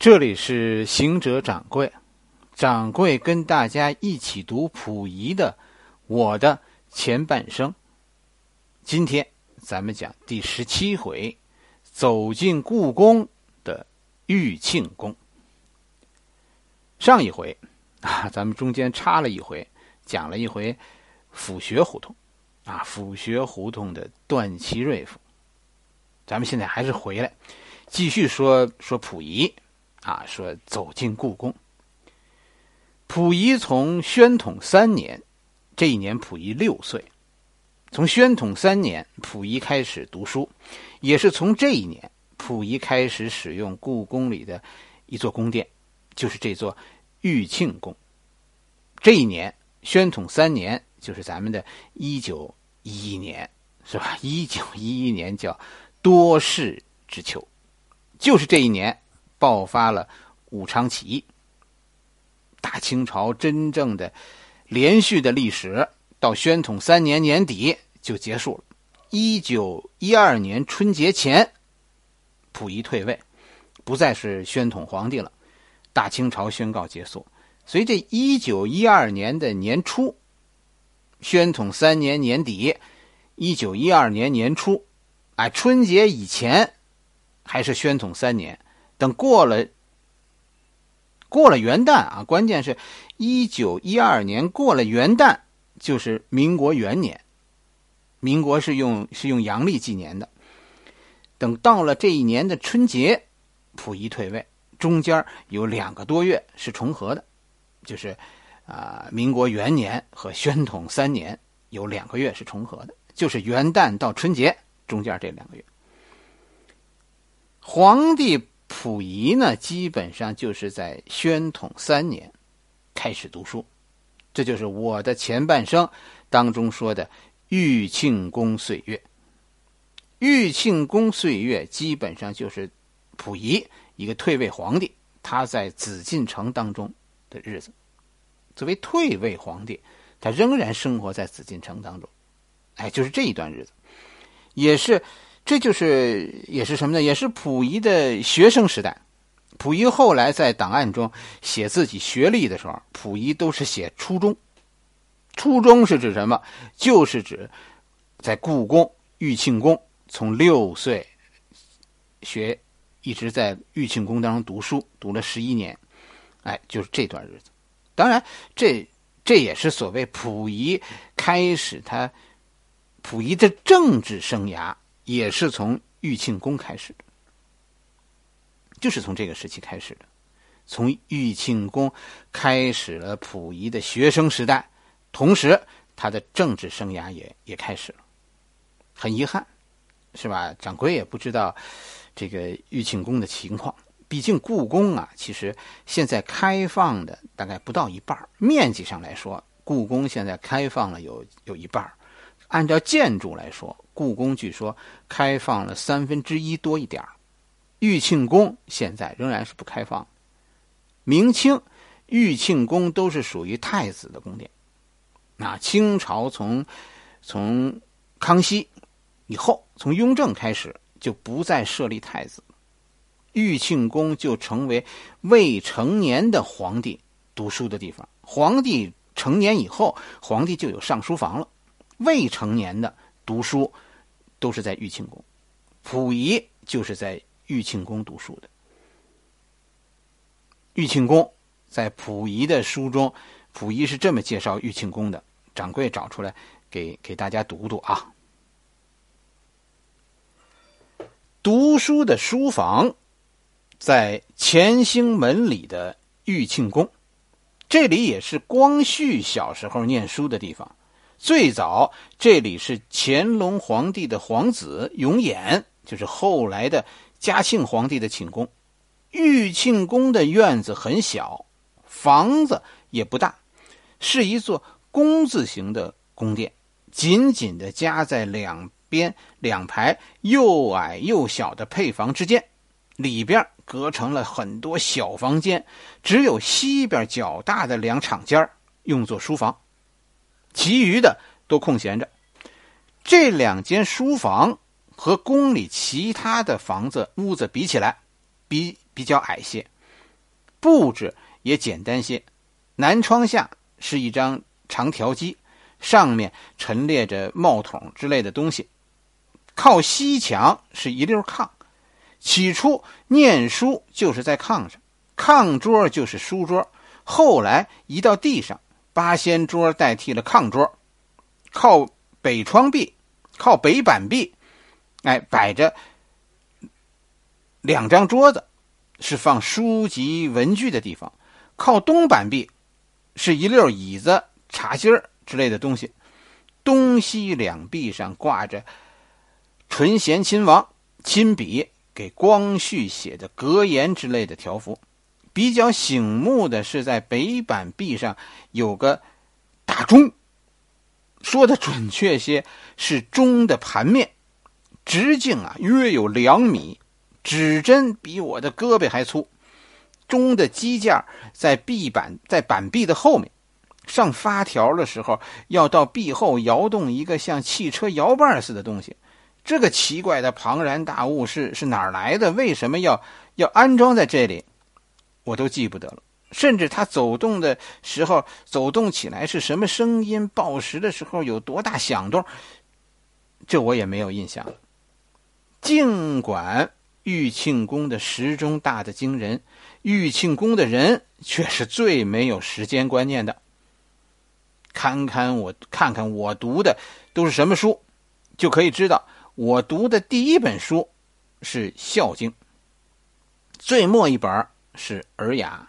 这里是行者掌柜，掌柜跟大家一起读溥仪的《我的前半生》。今天咱们讲第十七回，走进故宫的玉庆宫。上一回啊，咱们中间插了一回，讲了一回府学胡同啊，府学胡同的段祺瑞府。咱们现在还是回来继续说说溥仪。啊，说走进故宫。溥仪从宣统三年，这一年溥仪六岁。从宣统三年，溥仪开始读书，也是从这一年，溥仪开始使用故宫里的一座宫殿，就是这座玉庆宫。这一年，宣统三年，就是咱们的一九一一年，是吧？一九一一年叫多事之秋，就是这一年。爆发了武昌起义，大清朝真正的连续的历史到宣统三年年底就结束了。一九一二年春节前，溥仪退位，不再是宣统皇帝了，大清朝宣告结束。所以这一九一二年的年初，宣统三年年底，一九一二年年初，哎，春节以前还是宣统三年。等过了，过了元旦啊，关键是，一九一二年过了元旦，就是民国元年。民国是用是用阳历纪年的。等到了这一年的春节，溥仪退位，中间有两个多月是重合的，就是啊，民国元年和宣统三年有两个月是重合的，就是元旦到春节中间这两个月，皇帝。溥仪呢，基本上就是在宣统三年开始读书，这就是我的前半生当中说的玉庆宫岁月。玉庆宫岁月基本上就是溥仪一个退位皇帝他在紫禁城当中的日子。作为退位皇帝，他仍然生活在紫禁城当中，哎，就是这一段日子，也是。这就是也是什么呢？也是溥仪的学生时代。溥仪后来在档案中写自己学历的时候，溥仪都是写初中。初中是指什么？就是指在故宫玉庆宫从六岁学，一直在玉庆宫当中读书，读了十一年。哎，就是这段日子。当然，这这也是所谓溥仪开始他溥仪的政治生涯。也是从玉庆宫开始的，就是从这个时期开始的，从玉庆宫开始了溥仪的学生时代，同时他的政治生涯也也开始了。很遗憾，是吧？掌柜也不知道这个玉庆宫的情况，毕竟故宫啊，其实现在开放的大概不到一半面积上来说，故宫现在开放了有有一半按照建筑来说。故宫据说开放了三分之一多一点玉庆宫现在仍然是不开放。明清玉庆宫都是属于太子的宫殿，那清朝从从康熙以后，从雍正开始就不再设立太子，玉庆宫就成为未成年的皇帝读书的地方。皇帝成年以后，皇帝就有上书房了，未成年的读书。都是在玉庆宫，溥仪就是在玉庆宫读书的。玉庆宫在溥仪的书中，溥仪是这么介绍玉庆宫的。掌柜找出来给给大家读读啊。读书的书房在乾兴门里的玉庆宫，这里也是光绪小时候念书的地方。最早这里是乾隆皇帝的皇子永琰，就是后来的嘉庆皇帝的寝宫。玉庆宫的院子很小，房子也不大，是一座工字形的宫殿，紧紧的夹在两边两排又矮又小的配房之间，里边隔成了很多小房间，只有西边较大的两敞间用作书房。其余的都空闲着。这两间书房和宫里其他的房子屋子比起来，比比较矮些。布置也简单些。南窗下是一张长条机，上面陈列着帽筒之类的东西。靠西墙是一溜炕。起初念书就是在炕上，炕桌就是书桌。后来移到地上，八仙桌代替了炕桌。靠北窗壁，靠北板壁，哎，摆着两张桌子，是放书籍文具的地方。靠东板壁，是一溜椅子、茶几儿之类的东西。东西两壁上挂着纯贤亲王亲笔。给光绪写的格言之类的条幅，比较醒目的是在北板壁上有个大钟，说的准确些是钟的盘面，直径啊约有两米，指针比我的胳膊还粗。钟的机架在壁板在板壁的后面，上发条的时候要到壁后摇动一个像汽车摇把似的东西。这个奇怪的庞然大物是是哪儿来的？为什么要要安装在这里？我都记不得了。甚至他走动的时候，走动起来是什么声音？报时的时候有多大响动？这我也没有印象了。尽管玉庆宫的时钟大的惊人，玉庆宫的人却是最没有时间观念的。看看我，看看我读的都是什么书，就可以知道。我读的第一本书是《孝经》，最末一本是《尔雅》，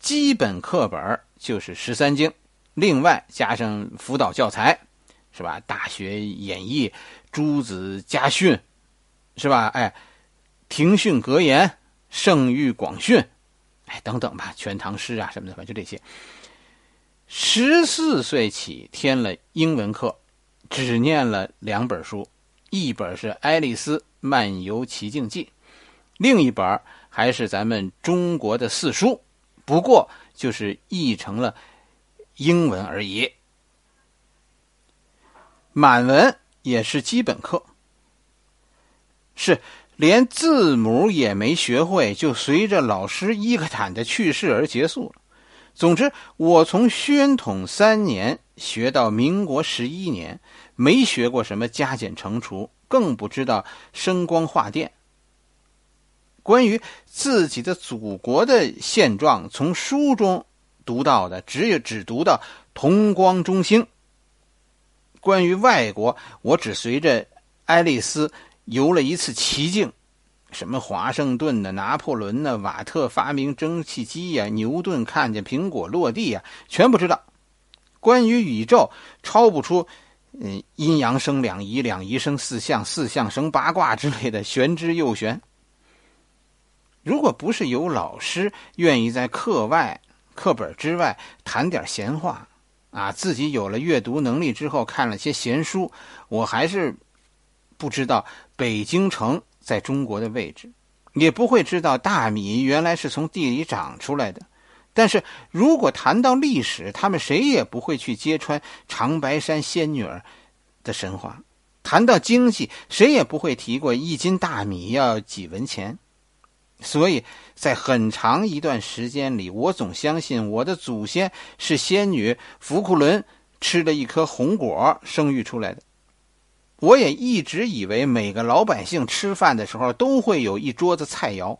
基本课本就是十三经，另外加上辅导教材，是吧？《大学演义》《诸子家训》，是吧？哎，《庭训格言》《圣谕广训》，哎，等等吧，《全唐诗》啊什么的，反正就这些。十四岁起添了英文课，只念了两本书。一本是《爱丽丝漫游奇境记》，另一本还是咱们中国的四书，不过就是译成了英文而已。满文也是基本课，是连字母也没学会，就随着老师伊克坦的去世而结束了。总之，我从宣统三年学到民国十一年。没学过什么加减乘除，更不知道声光化电。关于自己的祖国的现状，从书中读到的只有只读到同光中兴。关于外国，我只随着爱丽丝游了一次奇境，什么华盛顿的、拿破仑呢、瓦特发明蒸汽机呀、牛顿看见苹果落地呀，全不知道。关于宇宙，超不出。嗯，阴阳生两仪，两仪生四象，四象生八卦之类的，玄之又玄。如果不是有老师愿意在课外、课本之外谈点闲话，啊，自己有了阅读能力之后看了些闲书，我还是不知道北京城在中国的位置，也不会知道大米原来是从地里长出来的。但是如果谈到历史，他们谁也不会去揭穿长白山仙女儿的神话；谈到经济，谁也不会提过一斤大米要几文钱。所以在很长一段时间里，我总相信我的祖先是仙女福库伦吃了一颗红果生育出来的。我也一直以为每个老百姓吃饭的时候都会有一桌子菜肴。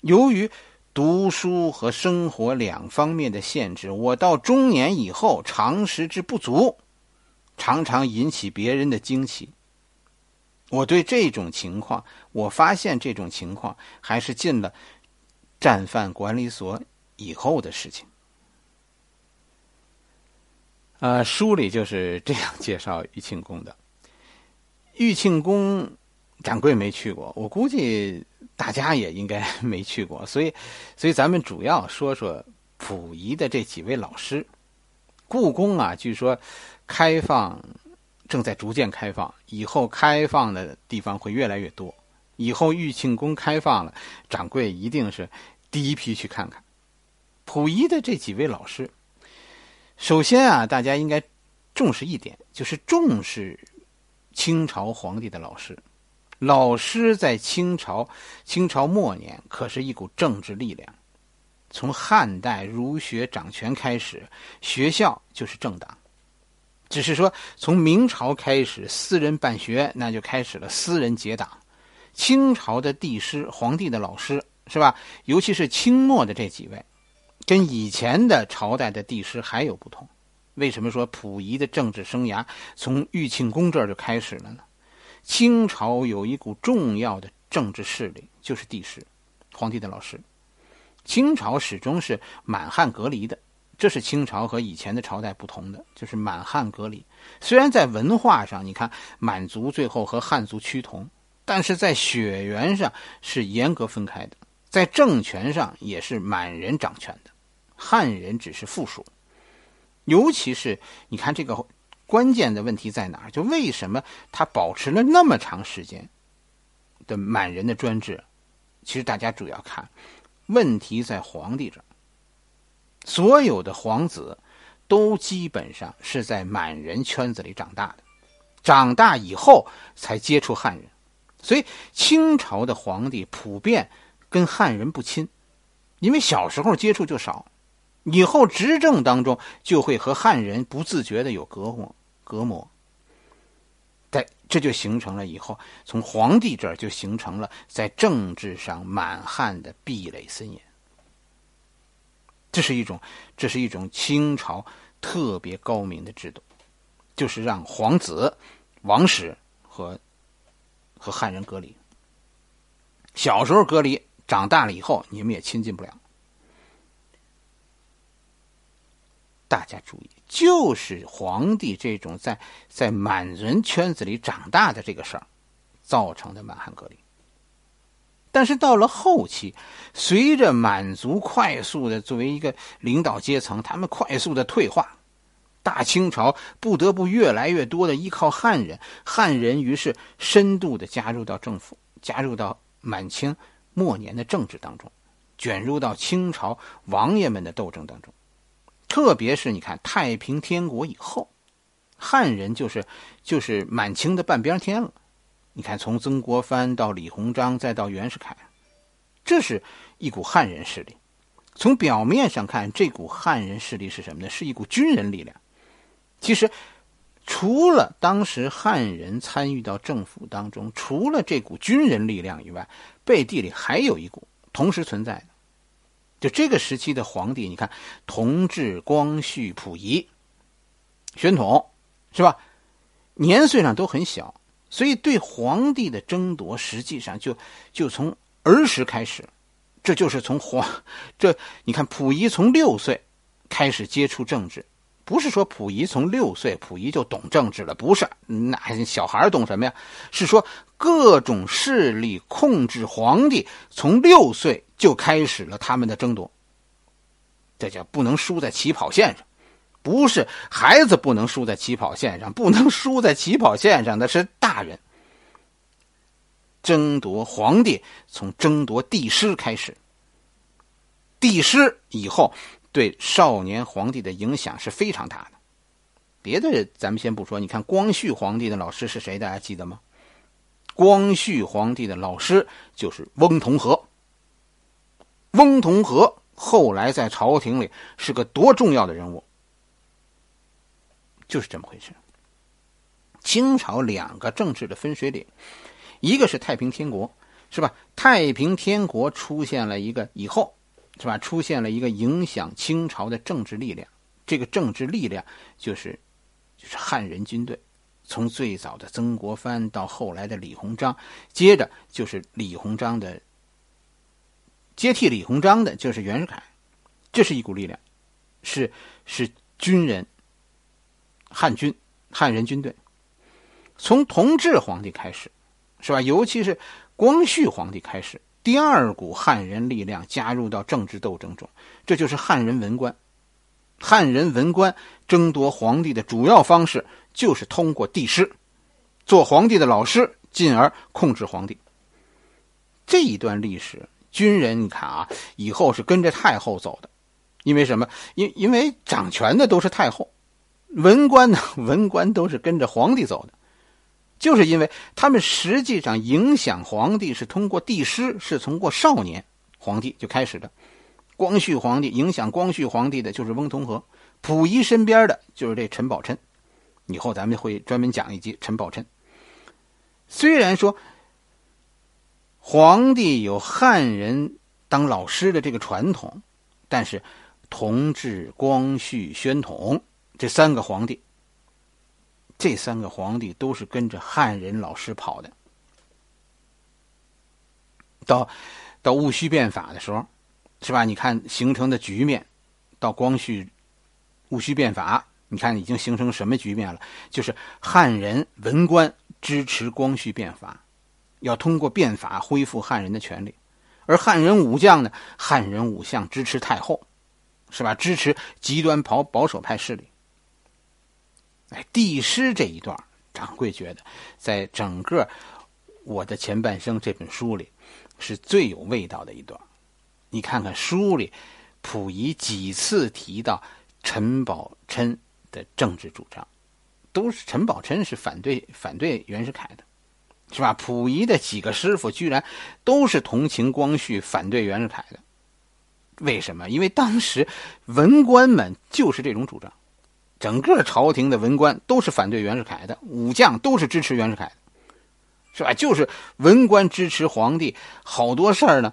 由于读书和生活两方面的限制，我到中年以后常识之不足，常常引起别人的惊奇。我对这种情况，我发现这种情况还是进了战犯管理所以后的事情。呃，书里就是这样介绍玉庆宫的。玉庆宫，掌柜没去过，我估计。大家也应该 没去过，所以，所以咱们主要说说溥仪的这几位老师。故宫啊，据说开放正在逐渐开放，以后开放的地方会越来越多。以后玉庆宫开放了，掌柜一定是第一批去看看。溥仪的这几位老师，首先啊，大家应该重视一点，就是重视清朝皇帝的老师。老师在清朝清朝末年可是一股政治力量。从汉代儒学掌权开始，学校就是政党。只是说，从明朝开始，私人办学，那就开始了私人结党。清朝的帝师、皇帝的老师，是吧？尤其是清末的这几位，跟以前的朝代的帝师还有不同。为什么说溥仪的政治生涯从玉庆宫这儿就开始了呢？清朝有一股重要的政治势力，就是帝师，皇帝的老师。清朝始终是满汉隔离的，这是清朝和以前的朝代不同的，就是满汉隔离。虽然在文化上，你看满族最后和汉族趋同，但是在血缘上是严格分开的，在政权上也是满人掌权的，汉人只是附属。尤其是你看这个关键的问题在哪儿？就为什么他保持了那么长时间的满人的专制？其实大家主要看。问题在皇帝这儿，所有的皇子都基本上是在满人圈子里长大的，长大以后才接触汉人，所以清朝的皇帝普遍跟汉人不亲，因为小时候接触就少，以后执政当中就会和汉人不自觉的有隔膜隔膜。对这就形成了以后，从皇帝这儿就形成了在政治上满汉的壁垒森严。这是一种，这是一种清朝特别高明的制度，就是让皇子、王室和和汉人隔离。小时候隔离，长大了以后你们也亲近不了。大家注意。就是皇帝这种在在满人圈子里长大的这个事儿，造成的满汉隔离。但是到了后期，随着满族快速的作为一个领导阶层，他们快速的退化，大清朝不得不越来越多的依靠汉人，汉人于是深度的加入到政府，加入到满清末年的政治当中，卷入到清朝王爷们的斗争当中。特别是你看太平天国以后，汉人就是就是满清的半边天了。你看从曾国藩到李鸿章再到袁世凯，这是一股汉人势力。从表面上看，这股汉人势力是什么呢？是一股军人力量。其实，除了当时汉人参与到政府当中，除了这股军人力量以外，背地里还有一股同时存在的。就这个时期的皇帝，你看，同治、光绪、溥仪、宣统，是吧？年岁上都很小，所以对皇帝的争夺，实际上就就从儿时开始，这就是从皇这你看，溥仪从六岁开始接触政治，不是说溥仪从六岁溥仪就懂政治了，不是，那小孩懂什么呀？是说各种势力控制皇帝，从六岁。就开始了他们的争夺，这叫不能输在起跑线上，不是孩子不能输在起跑线上，不能输在起跑线上的是大人。争夺皇帝从争夺帝师开始，帝师以后对少年皇帝的影响是非常大的。别的咱们先不说，你看光绪皇帝的老师是谁？大家记得吗？光绪皇帝的老师就是翁同龢。翁同龢后来在朝廷里是个多重要的人物，就是这么回事。清朝两个政治的分水岭，一个是太平天国，是吧？太平天国出现了一个以后，是吧？出现了一个影响清朝的政治力量，这个政治力量就是就是汉人军队，从最早的曾国藩到后来的李鸿章，接着就是李鸿章的。接替李鸿章的就是袁世凯，这是一股力量，是是军人，汉军汉人军队。从同治皇帝开始，是吧？尤其是光绪皇帝开始，第二股汉人力量加入到政治斗争中，这就是汉人文官。汉人文官争夺皇帝的主要方式就是通过帝师，做皇帝的老师，进而控制皇帝。这一段历史。军人，你看啊，以后是跟着太后走的，因为什么？因因为掌权的都是太后，文官呢，文官都是跟着皇帝走的，就是因为他们实际上影响皇帝是通过帝师，是通过少年皇帝就开始的。光绪皇帝影响光绪皇帝的就是翁同龢，溥仪身边的就是这陈宝琛。以后咱们会专门讲一集陈宝琛。虽然说皇帝有汉人当老师的这个传统，但是同治、光绪、宣统这三个皇帝，这三个皇帝都是跟着汉人老师跑的。到到戊戌变法的时候。是吧？你看形成的局面，到光绪、戊戌变法，你看已经形成什么局面了？就是汉人文官支持光绪变法，要通过变法恢复汉人的权利；而汉人武将呢，汉人武将支持太后，是吧？支持极端保保守派势力。哎，帝师这一段，掌柜觉得，在整个我的前半生这本书里，是最有味道的一段。你看看书里，溥仪几次提到陈宝琛的政治主张，都是陈宝琛是反对反对袁世凯的，是吧？溥仪的几个师傅居然都是同情光绪，反对袁世凯的。为什么？因为当时文官们就是这种主张，整个朝廷的文官都是反对袁世凯的，武将都是支持袁世凯的，是吧？就是文官支持皇帝，好多事儿呢。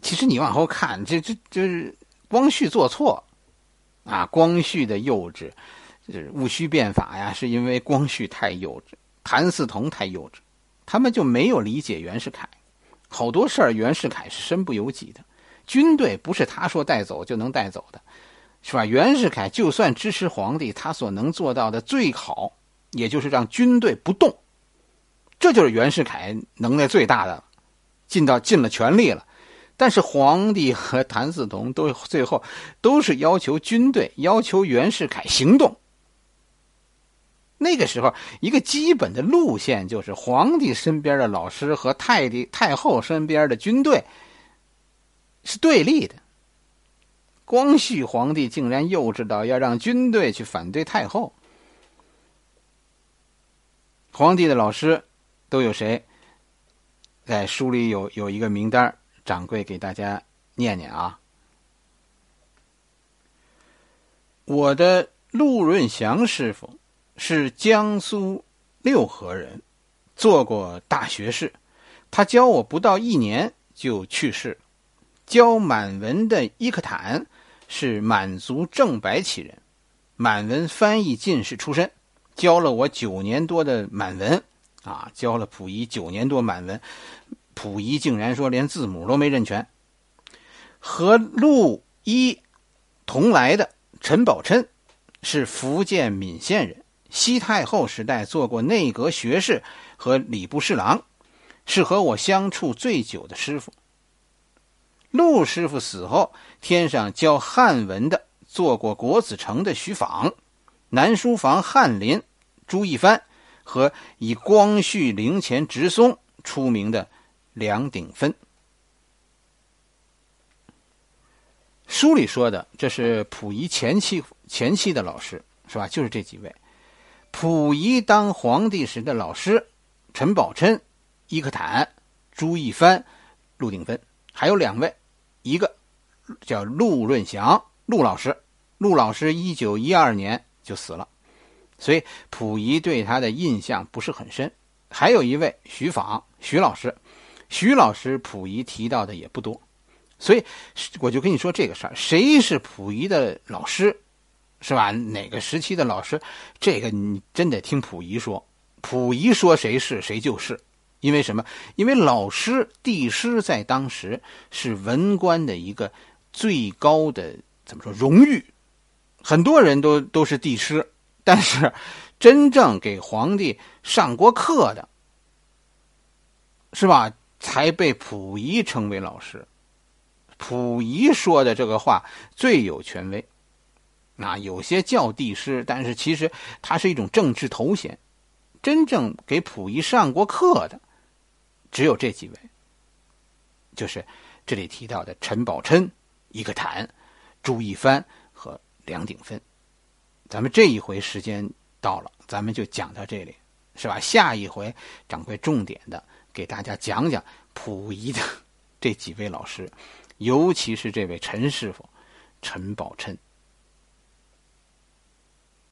其实你往后看，这这就是光绪做错，啊，光绪的幼稚，就是戊戌变法呀，是因为光绪太幼稚，谭嗣同太幼稚，他们就没有理解袁世凯，好多事儿袁世凯是身不由己的，军队不是他说带走就能带走的，是吧？袁世凯就算支持皇帝，他所能做到的最好，也就是让军队不动，这就是袁世凯能耐最大的，尽到尽了全力了。但是皇帝和谭嗣同都最后都是要求军队要求袁世凯行动。那个时候，一个基本的路线就是皇帝身边的老师和太帝太后身边的军队是对立的。光绪皇帝竟然幼稚到要让军队去反对太后。皇帝的老师都有谁？在书里有有一个名单掌柜给大家念念啊，我的陆润祥师傅是江苏六合人，做过大学士。他教我不到一年就去世。教满文的伊克坦是满族正白旗人，满文翻译进士出身，教了我九年多的满文啊，教了溥仪九年多满文。溥仪竟然说连字母都没认全。和陆一同来的陈宝琛是福建闽县人，西太后时代做过内阁学士和礼部侍郎，是和我相处最久的师傅。陆师傅死后，天上教汉文的做过国子城的徐舫，南书房翰林朱一帆和以光绪陵前直松出名的。梁鼎芬，书里说的这是溥仪前期前期的老师是吧？就是这几位，溥仪当皇帝时的老师：陈宝琛、伊克坦、朱一帆、陆鼎芬，还有两位，一个叫陆润祥，陆老师。陆老师一九一二年就死了，所以溥仪对他的印象不是很深。还有一位徐舫，徐老师。徐老师，溥仪提到的也不多，所以我就跟你说这个事儿：谁是溥仪的老师，是吧？哪个时期的老师？这个你真得听溥仪说。溥仪说谁是谁就是，因为什么？因为老师、帝师在当时是文官的一个最高的怎么说荣誉？很多人都都是帝师，但是真正给皇帝上过课的，是吧？才被溥仪称为老师，溥仪说的这个话最有权威。那有些叫帝师，但是其实他是一种政治头衔。真正给溥仪上过课的，只有这几位，就是这里提到的陈宝琛、一个坦、朱一帆和梁鼎芬。咱们这一回时间到了，咱们就讲到这里。是吧？下一回掌柜重点的给大家讲讲溥仪的 这几位老师，尤其是这位陈师傅陈宝琛。